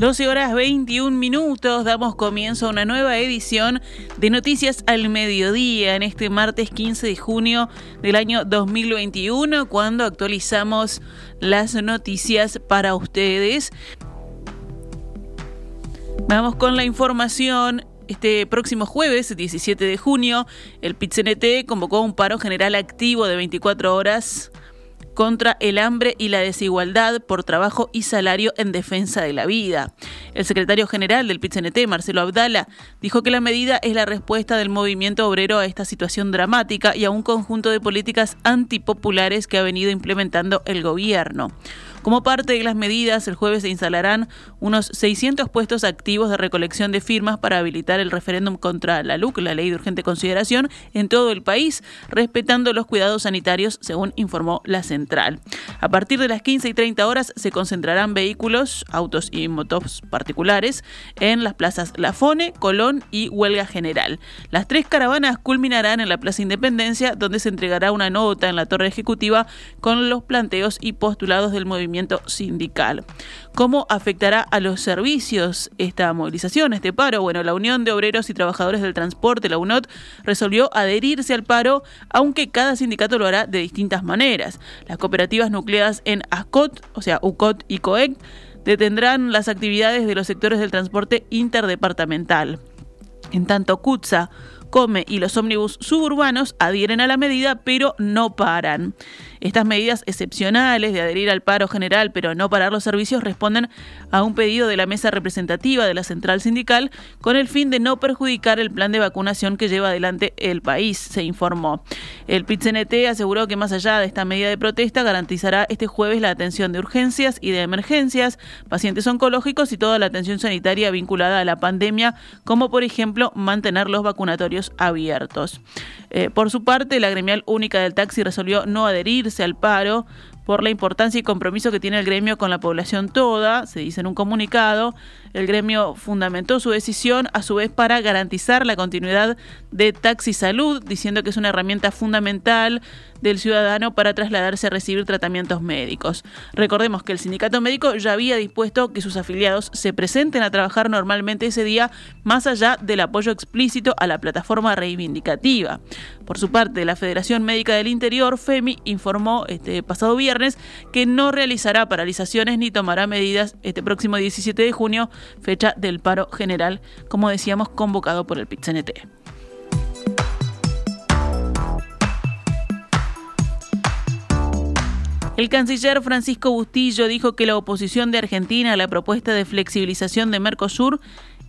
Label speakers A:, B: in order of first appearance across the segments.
A: 12 horas 21 minutos, damos comienzo a una nueva edición de Noticias al Mediodía en este martes 15 de junio del año 2021, cuando actualizamos las noticias para ustedes. Vamos con la información. Este próximo jueves, 17 de junio, el PITCNT convocó un paro general activo de 24 horas contra el hambre y la desigualdad por trabajo y salario en defensa de la vida. El secretario general del PITCNT, Marcelo Abdala, dijo que la medida es la respuesta del movimiento obrero a esta situación dramática y a un conjunto de políticas antipopulares que ha venido implementando el gobierno. Como parte de las medidas, el jueves se instalarán unos 600 puestos activos de recolección de firmas para habilitar el referéndum contra la LUC, la ley de urgente consideración, en todo el país, respetando los cuidados sanitarios, según informó la central. A partir de las 15 y 30 horas se concentrarán vehículos, autos y motos particulares en las plazas La Fone, Colón y Huelga General. Las tres caravanas culminarán en la Plaza Independencia, donde se entregará una nota en la torre ejecutiva con los planteos y postulados del movimiento sindical. ¿Cómo afectará a los servicios esta movilización, este paro? Bueno, la Unión de Obreros y Trabajadores del Transporte, la UNOT, resolvió adherirse al paro, aunque cada sindicato lo hará de distintas maneras. Las cooperativas nucleadas en ASCOT, o sea, UCOT y COEC, detendrán las actividades de los sectores del transporte interdepartamental. En tanto, CUTSA, Come y los ómnibus suburbanos adhieren a la medida, pero no paran. Estas medidas excepcionales de adherir al paro general pero no parar los servicios responden a un pedido de la mesa representativa de la central sindical con el fin de no perjudicar el plan de vacunación que lleva adelante el país, se informó. El PIT-CNT aseguró que más allá de esta medida de protesta garantizará este jueves la atención de urgencias y de emergencias, pacientes oncológicos y toda la atención sanitaria vinculada a la pandemia, como por ejemplo mantener los vacunatorios abiertos. Eh, por su parte, la gremial única del taxi resolvió no adherir al paro por la importancia y compromiso que tiene el gremio con la población toda, se dice en un comunicado. El gremio fundamentó su decisión a su vez para garantizar la continuidad de Taxi Salud, diciendo que es una herramienta fundamental del ciudadano para trasladarse a recibir tratamientos médicos. Recordemos que el sindicato médico ya había dispuesto que sus afiliados se presenten a trabajar normalmente ese día, más allá del apoyo explícito a la plataforma reivindicativa. Por su parte, la Federación Médica del Interior, FEMI, informó este pasado viernes que no realizará paralizaciones ni tomará medidas este próximo 17 de junio, fecha del paro general, como decíamos, convocado por el PITCNT. El canciller Francisco Bustillo dijo que la oposición de Argentina a la propuesta de flexibilización de Mercosur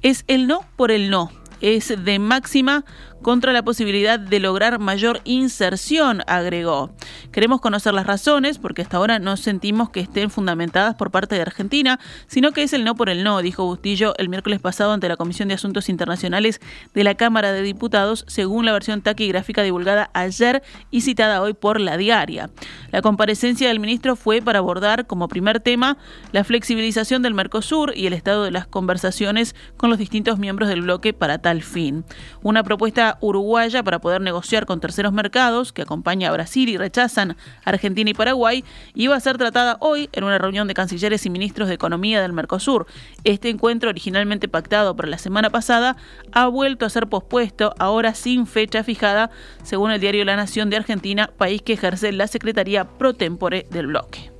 A: es el no por el no. Es de máxima contra la posibilidad de lograr mayor inserción, agregó. Queremos conocer las razones, porque hasta ahora no sentimos que estén fundamentadas por parte de Argentina, sino que es el no por el no, dijo Bustillo el miércoles pasado ante la Comisión de Asuntos Internacionales de la Cámara de Diputados, según la versión taquigráfica divulgada ayer y citada hoy por la diaria. La comparecencia del ministro fue para abordar como primer tema la flexibilización del Mercosur y el estado de las conversaciones con los distintos miembros del bloque para tal fin. Una propuesta uruguaya para poder negociar con terceros mercados, que acompaña a Brasil y rechazan Argentina y Paraguay, iba a ser tratada hoy en una reunión de cancilleres y ministros de Economía del Mercosur. Este encuentro, originalmente pactado para la semana pasada, ha vuelto a ser pospuesto, ahora sin fecha fijada, según el diario La Nación de Argentina, país que ejerce la Secretaría pro tempore del bloque.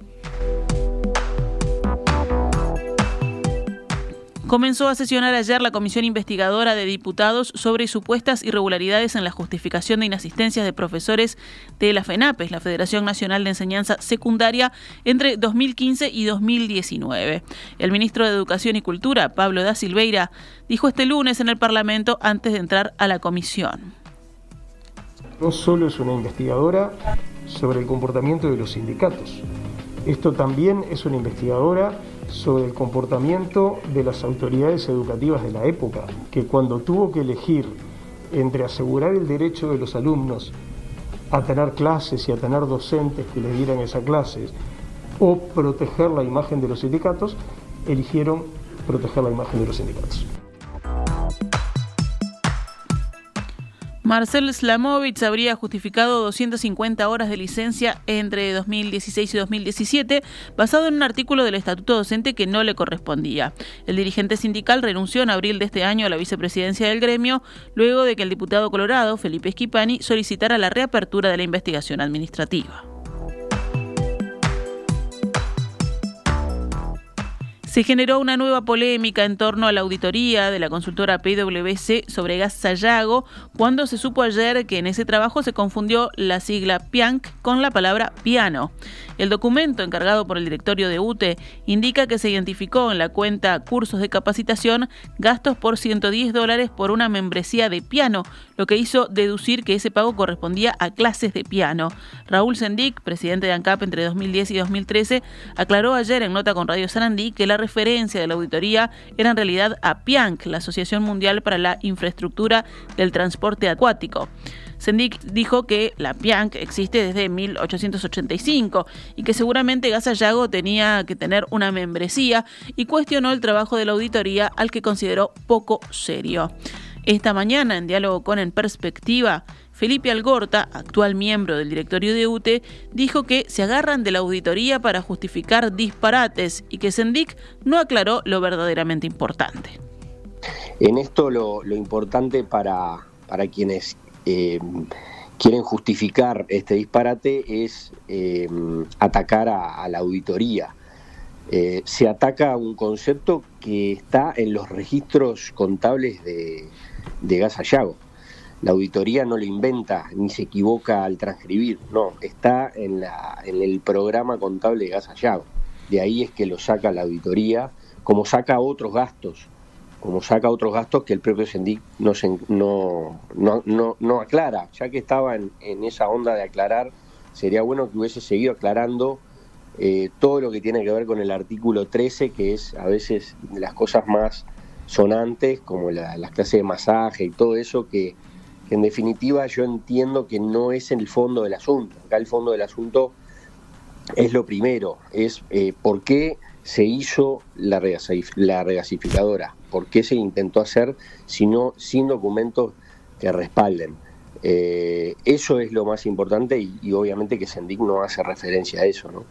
A: Comenzó a sesionar ayer la comisión investigadora de diputados sobre supuestas irregularidades en la justificación de inasistencias de profesores de la FENAPES, la Federación Nacional de Enseñanza Secundaria, entre 2015 y 2019. El ministro de Educación y Cultura, Pablo da Silveira, dijo este lunes en el Parlamento antes de entrar a la comisión.
B: No solo es una investigadora sobre el comportamiento de los sindicatos, esto también es una investigadora sobre el comportamiento de las autoridades educativas de la época, que cuando tuvo que elegir entre asegurar el derecho de los alumnos a tener clases y a tener docentes que les dieran esas clases, o proteger la imagen de los sindicatos, eligieron proteger la imagen de los sindicatos.
A: Marcel Slamovich habría justificado 250 horas de licencia entre 2016 y 2017 basado en un artículo del Estatuto Docente que no le correspondía. El dirigente sindical renunció en abril de este año a la vicepresidencia del gremio luego de que el diputado colorado, Felipe Schipani, solicitara la reapertura de la investigación administrativa. Se generó una nueva polémica en torno a la auditoría de la consultora PwC sobre gas Sayago cuando se supo ayer que en ese trabajo se confundió la sigla PIANC con la palabra piano. El documento encargado por el directorio de UTE indica que se identificó en la cuenta cursos de capacitación gastos por 110 dólares por una membresía de piano, lo que hizo deducir que ese pago correspondía a clases de piano. Raúl Sendic, presidente de ANCAP entre 2010 y 2013, aclaró ayer en nota con Radio Sarandí que la referencia de la auditoría era en realidad a PIANC, la Asociación Mundial para la Infraestructura del Transporte Acuático. Sendic dijo que la PIANC existe desde 1885 y que seguramente Gasallago tenía que tener una membresía y cuestionó el trabajo de la auditoría al que consideró poco serio. Esta mañana, en diálogo con En Perspectiva, Felipe Algorta, actual miembro del directorio de UTE, dijo que se agarran de la auditoría para justificar disparates y que Sendic no aclaró lo verdaderamente importante.
C: En esto lo, importante para, para quienes eh, quieren justificar este disparate es eh, atacar a, la auditoría. Eh, se ataca un concepto que está en los registros contables de, de Gas la auditoría no lo inventa ni se equivoca al transcribir, no, está en, la, en el programa contable de Gas De ahí es que lo saca la auditoría, como saca otros gastos, como saca otros gastos que el propio Sendic no, no, no, no, aclara. Ya que estaba en, esa onda de aclarar, sería bueno que hubiese seguido aclarando eh, todo lo que tiene que ver con el artículo 13, que es a veces las cosas más sonantes, como las clases de masaje y todo eso que en definitiva yo entiendo que no es el fondo del asunto. Acá el fondo del asunto es lo primero, es eh, por qué se hizo la, regasificadora, por qué se intentó hacer sino, sin documentos que respalden. Eh, eso es lo más importante y, y obviamente que Sendic no hace referencia a eso, ¿no?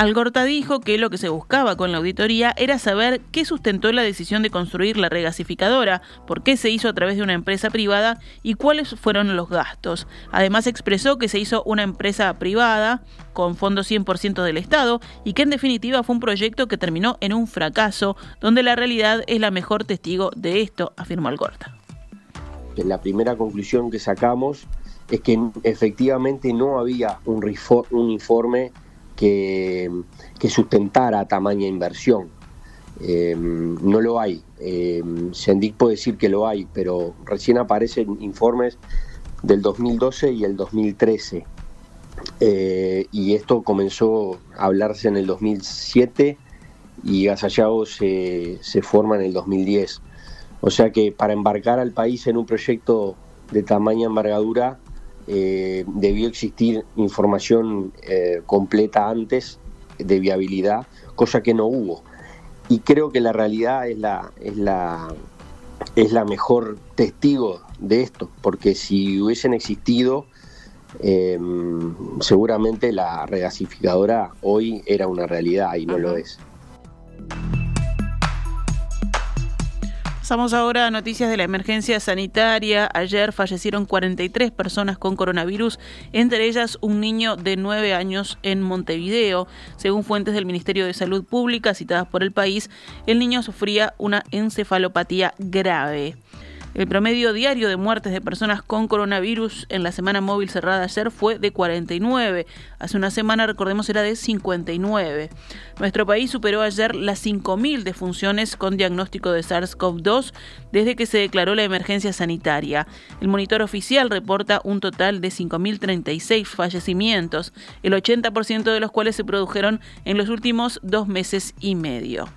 A: Algorta dijo que lo que se buscaba con la auditoría era saber qué sustentó la decisión de construir la regasificadora, por qué se hizo a través de una empresa privada y cuáles fueron los gastos. Además expresó que se hizo una empresa privada con fondos 100% del Estado y que en definitiva fue un proyecto que terminó en un fracaso, donde la realidad es la mejor testigo de esto, afirmó Algorta.
C: La primera conclusión que sacamos es que efectivamente no había un, un informe que, sustentara tamaña inversión. Eh, no lo hay. Eh, Sendic puede decir que lo hay, pero recién aparecen informes del 2012 y el 2013. Eh, y esto comenzó a hablarse en el 2007 y Gasallao se, se forma en el 2010. O sea que para embarcar al país en un proyecto de tamaña envergadura eh, debió existir información eh, completa antes de viabilidad, cosa que no hubo. Y creo que la realidad es la, es la, es la mejor testigo de esto, porque si hubiesen existido, em, seguramente la regasificadora hoy era una realidad y no lo es.
A: Pasamos ahora a noticias de la emergencia sanitaria. Ayer fallecieron 43 personas con coronavirus, entre ellas un niño de 9 años en Montevideo. Según fuentes del Ministerio de Salud Pública citadas por el país, el niño sufría una encefalopatía grave. El promedio diario de muertes de personas con coronavirus en la semana móvil cerrada ayer fue de 49. Hace una semana, recordemos, era de 59. Nuestro país superó ayer las 5.000 defunciones con diagnóstico de SARS-CoV-2 desde que se declaró la emergencia sanitaria. El monitor oficial reporta un total de 5.036 fallecimientos, el 80% de los cuales se produjeron en los últimos dos meses y medio.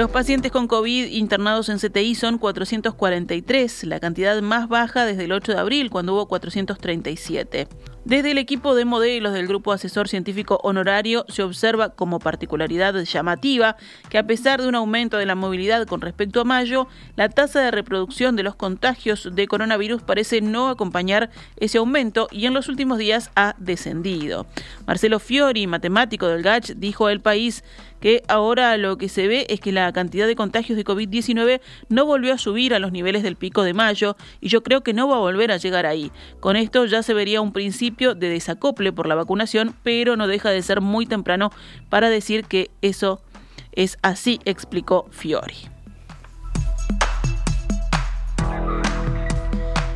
A: Los pacientes con COVID internados en CTI son 443, la cantidad más baja desde el 8 de abril, cuando hubo 437. Desde el equipo de modelos del Grupo Asesor Científico Honorario se observa como particularidad llamativa que a pesar de un aumento de la movilidad con respecto a mayo, la tasa de reproducción de los contagios de coronavirus parece no acompañar ese aumento y en los últimos días ha descendido. Marcelo Fiori, matemático del GACH, dijo al país que ahora lo que se ve es que la cantidad de contagios de COVID-19 no volvió a subir a los niveles del pico de mayo y yo creo que no va a volver a llegar ahí. Con esto ya se vería un principio de desacople por la vacunación, pero no deja de ser muy temprano para decir que eso es así, explicó Fiori.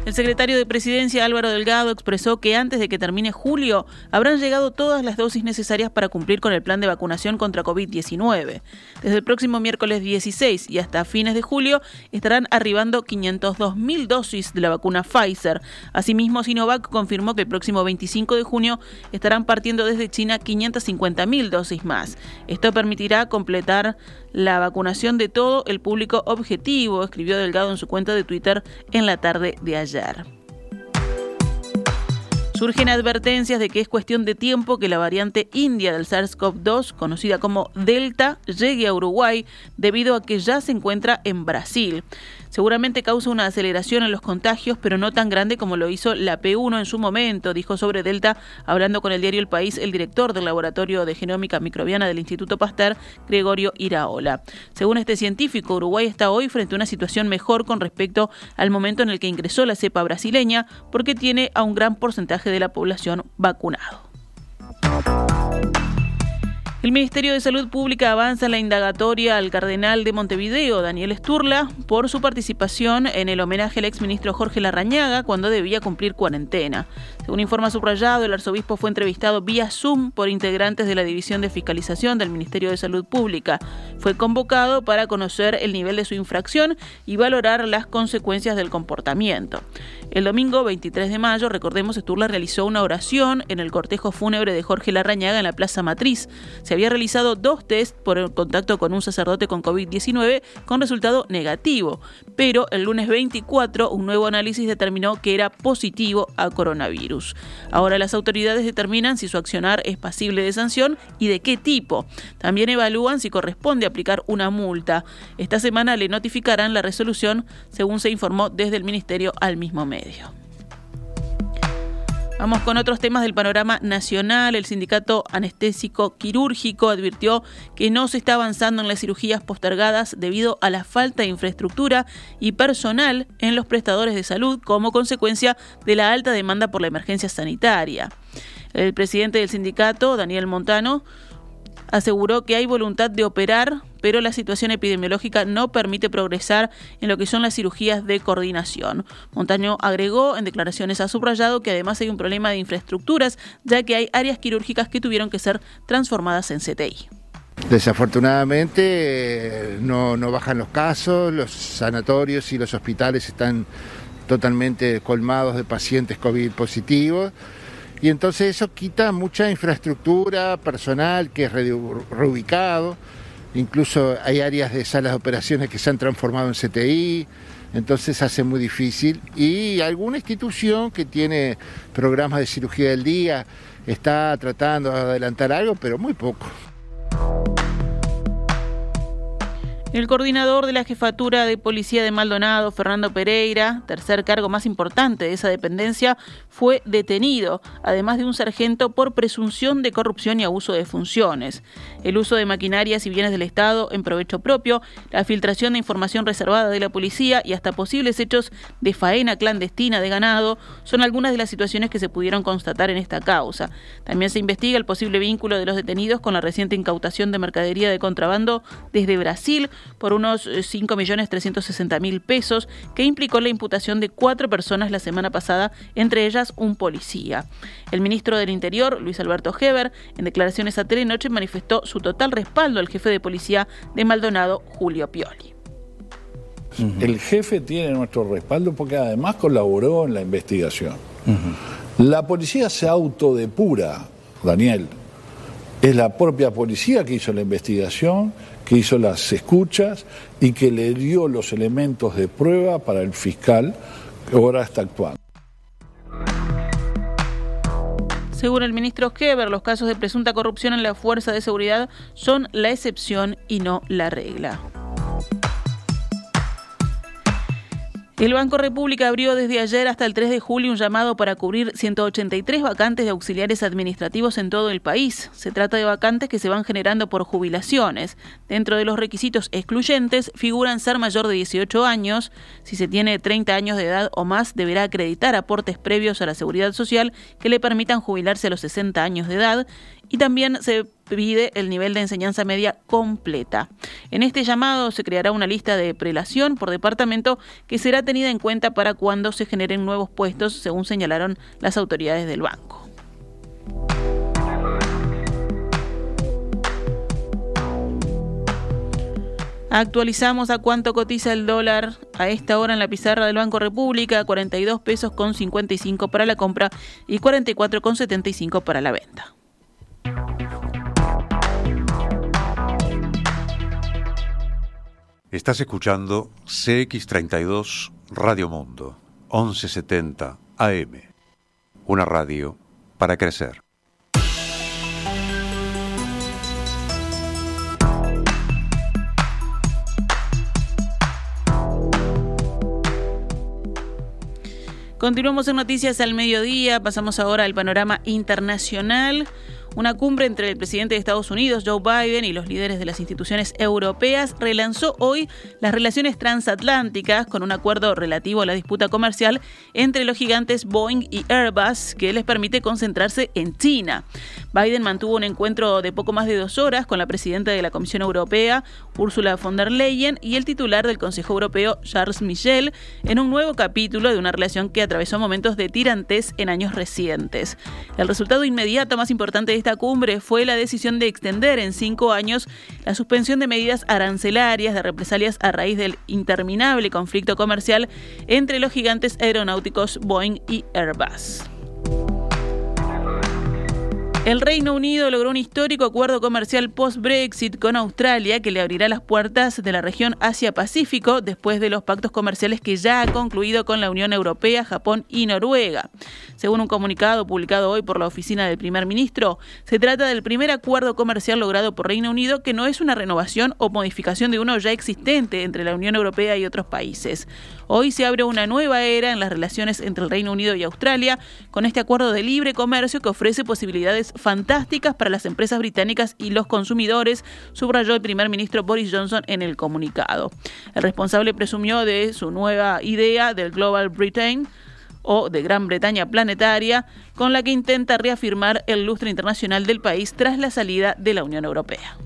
A: El secretario de Presidencia Álvaro Delgado expresó que antes de que termine julio habrán llegado todas las dosis necesarias para cumplir con el plan de vacunación contra COVID-19. Desde el próximo miércoles 16 y hasta fines de julio estarán arribando 502.000 dosis de la vacuna Pfizer. Asimismo, Sinovac confirmó que el próximo 25 de junio estarán partiendo desde China 550.000 dosis más. Esto permitirá completar la vacunación de todo el público objetivo, escribió Delgado en su cuenta de Twitter en la tarde de ayer. Surgen advertencias de que es cuestión de tiempo que la variante india del SARS-CoV-2, conocida como Delta, llegue a Uruguay debido a que ya se encuentra en Brasil seguramente causa una aceleración en los contagios, pero no tan grande como lo hizo la P1 en su momento, dijo sobre Delta, hablando con el diario El País, el director del Laboratorio de Genómica Microbiana del Instituto Pasteur, Gregorio Iraola. Según este científico, Uruguay está hoy frente a una situación mejor con respecto al momento en el que ingresó la cepa brasileña, porque tiene a un gran porcentaje de la población vacunado. El Ministerio de Salud Pública avanza en la indagatoria al cardenal de Montevideo, Daniel Sturla, por su participación en el homenaje al exministro Jorge Larrañaga cuando debía cumplir cuarentena. Según informa subrayado, el arzobispo fue entrevistado vía Zoom por integrantes de la División de Fiscalización del Ministerio de Salud Pública. Fue convocado para conocer el nivel de su infracción y valorar las consecuencias del comportamiento. El domingo 23 de mayo, recordemos, Sturla realizó una oración en el cortejo fúnebre de Jorge Larrañaga en la Plaza Matriz. Se había realizado dos test por el contacto con un sacerdote con COVID-19 con resultado negativo, pero el lunes 24 un nuevo análisis determinó que era positivo a coronavirus. Ahora las autoridades determinan si su accionar es pasible de sanción y de qué tipo. También evalúan si corresponde aplicar una multa. Esta semana le notificarán la resolución, según se informó desde el ministerio al mismo Vamos con otros temas del panorama nacional. El sindicato anestésico quirúrgico advirtió que no se está avanzando en las cirugías postergadas debido a la falta de infraestructura y personal en los prestadores de salud como consecuencia de la alta demanda por la emergencia sanitaria. El presidente del sindicato, Daniel Montano, aseguró que hay voluntad de operar, pero la situación epidemiológica no permite progresar en lo que son las cirugías de coordinación. Montaño agregó en declaraciones a subrayado que además hay un problema de infraestructuras, ya que hay áreas quirúrgicas que tuvieron que ser transformadas en CTI.
D: Desafortunadamente no, no bajan los casos, los sanatorios y los hospitales están totalmente colmados de pacientes COVID positivos y entonces eso quita mucha infraestructura personal que es reubicado, incluso hay áreas de salas de operaciones que se han transformado en CTI, entonces hace muy difícil. Y alguna institución que tiene programas de cirugía del día está tratando de adelantar algo, pero muy poco.
A: El coordinador de la jefatura de policía de Maldonado, Fernando Pereira, tercer cargo más importante de esa dependencia, fue detenido, además de un sargento por presunción de corrupción y abuso de funciones. El uso de maquinarias y bienes del Estado en provecho propio, la filtración de información reservada de la policía y hasta posibles hechos de faena clandestina de ganado son algunas de las situaciones que se pudieron constatar en esta causa. También se investiga el posible vínculo de los detenidos con la reciente incautación de mercadería de contrabando desde Brasil por unos 5.360.000 eh, pesos, que implicó la imputación de cuatro personas la semana pasada, entre ellas un policía. El ministro del Interior, Luis Alberto Heber, en declaraciones a Telenoche manifestó su total respaldo al jefe de policía de Maldonado, Julio Pioli.
E: El jefe tiene nuestro respaldo porque además colaboró en la investigación. La policía se autodepura, Daniel. Es la propia policía que hizo la investigación, que hizo las escuchas y que le dio los elementos de prueba para el fiscal que ahora está actuando.
A: Según el ministro Heber, los casos de presunta corrupción en la fuerza de seguridad son la excepción y no la regla. El Banco República abrió desde ayer hasta el 3 de julio un llamado para cubrir 183 vacantes de auxiliares administrativos en todo el país. Se trata de vacantes que se van generando por jubilaciones. Dentro de los requisitos excluyentes figuran ser mayor de 18 años. Si se tiene 30 años de edad o más, deberá acreditar aportes previos a la seguridad social que le permitan jubilarse a los 60 años de edad y también se pide el nivel de enseñanza media completa. En este llamado se creará una lista de prelación por departamento que será tenida en cuenta para cuando se generen nuevos puestos, según señalaron las autoridades del banco. Actualizamos a cuánto cotiza el dólar a esta hora en la pizarra del Banco República, 42 pesos con 55 para la compra y 44 con 75 para la venta.
F: Estás escuchando CX32 Radio Mundo, 1170 AM. Una radio para crecer.
A: Continuamos en Noticias al Mediodía, pasamos ahora al panorama internacional. Una cumbre entre el presidente de Estados Unidos, Joe Biden, y los líderes de las instituciones europeas relanzó hoy las relaciones transatlánticas con un acuerdo relativo a la disputa comercial entre los gigantes Boeing y Airbus que les permite concentrarse en China. Biden mantuvo un encuentro de poco más de dos horas con la presidenta de la Comisión Europea, Ursula von der Leyen, y el titular del Consejo Europeo, Charles Michel, en un nuevo capítulo de una relación que atravesó momentos de tirantes en años recientes. El resultado inmediato más importante de esta cumbre fue la decisión de extender en cinco años la suspensión de medidas arancelarias de represalias a raíz del interminable conflicto comercial entre los gigantes aeronáuticos Boeing y Airbus. El Reino Unido logró un histórico acuerdo comercial post-Brexit con Australia que le abrirá las puertas de la región Asia-Pacífico después de los pactos comerciales que ya ha concluido con la Unión Europea, Japón y Noruega. Según un comunicado publicado hoy por la oficina del primer ministro, se trata del primer acuerdo comercial logrado por Reino Unido que no es una renovación o modificación de uno ya existente entre la Unión Europea y otros países. Hoy se abre una nueva era en las relaciones entre el Reino Unido y Australia con este acuerdo de libre comercio que ofrece posibilidades fantásticas para las empresas británicas y los consumidores, subrayó el primer ministro Boris Johnson en el comunicado. El responsable presumió de su nueva idea del Global Britain o de Gran Bretaña planetaria, con la que intenta reafirmar el lustre internacional del país tras la salida de la Unión Europea.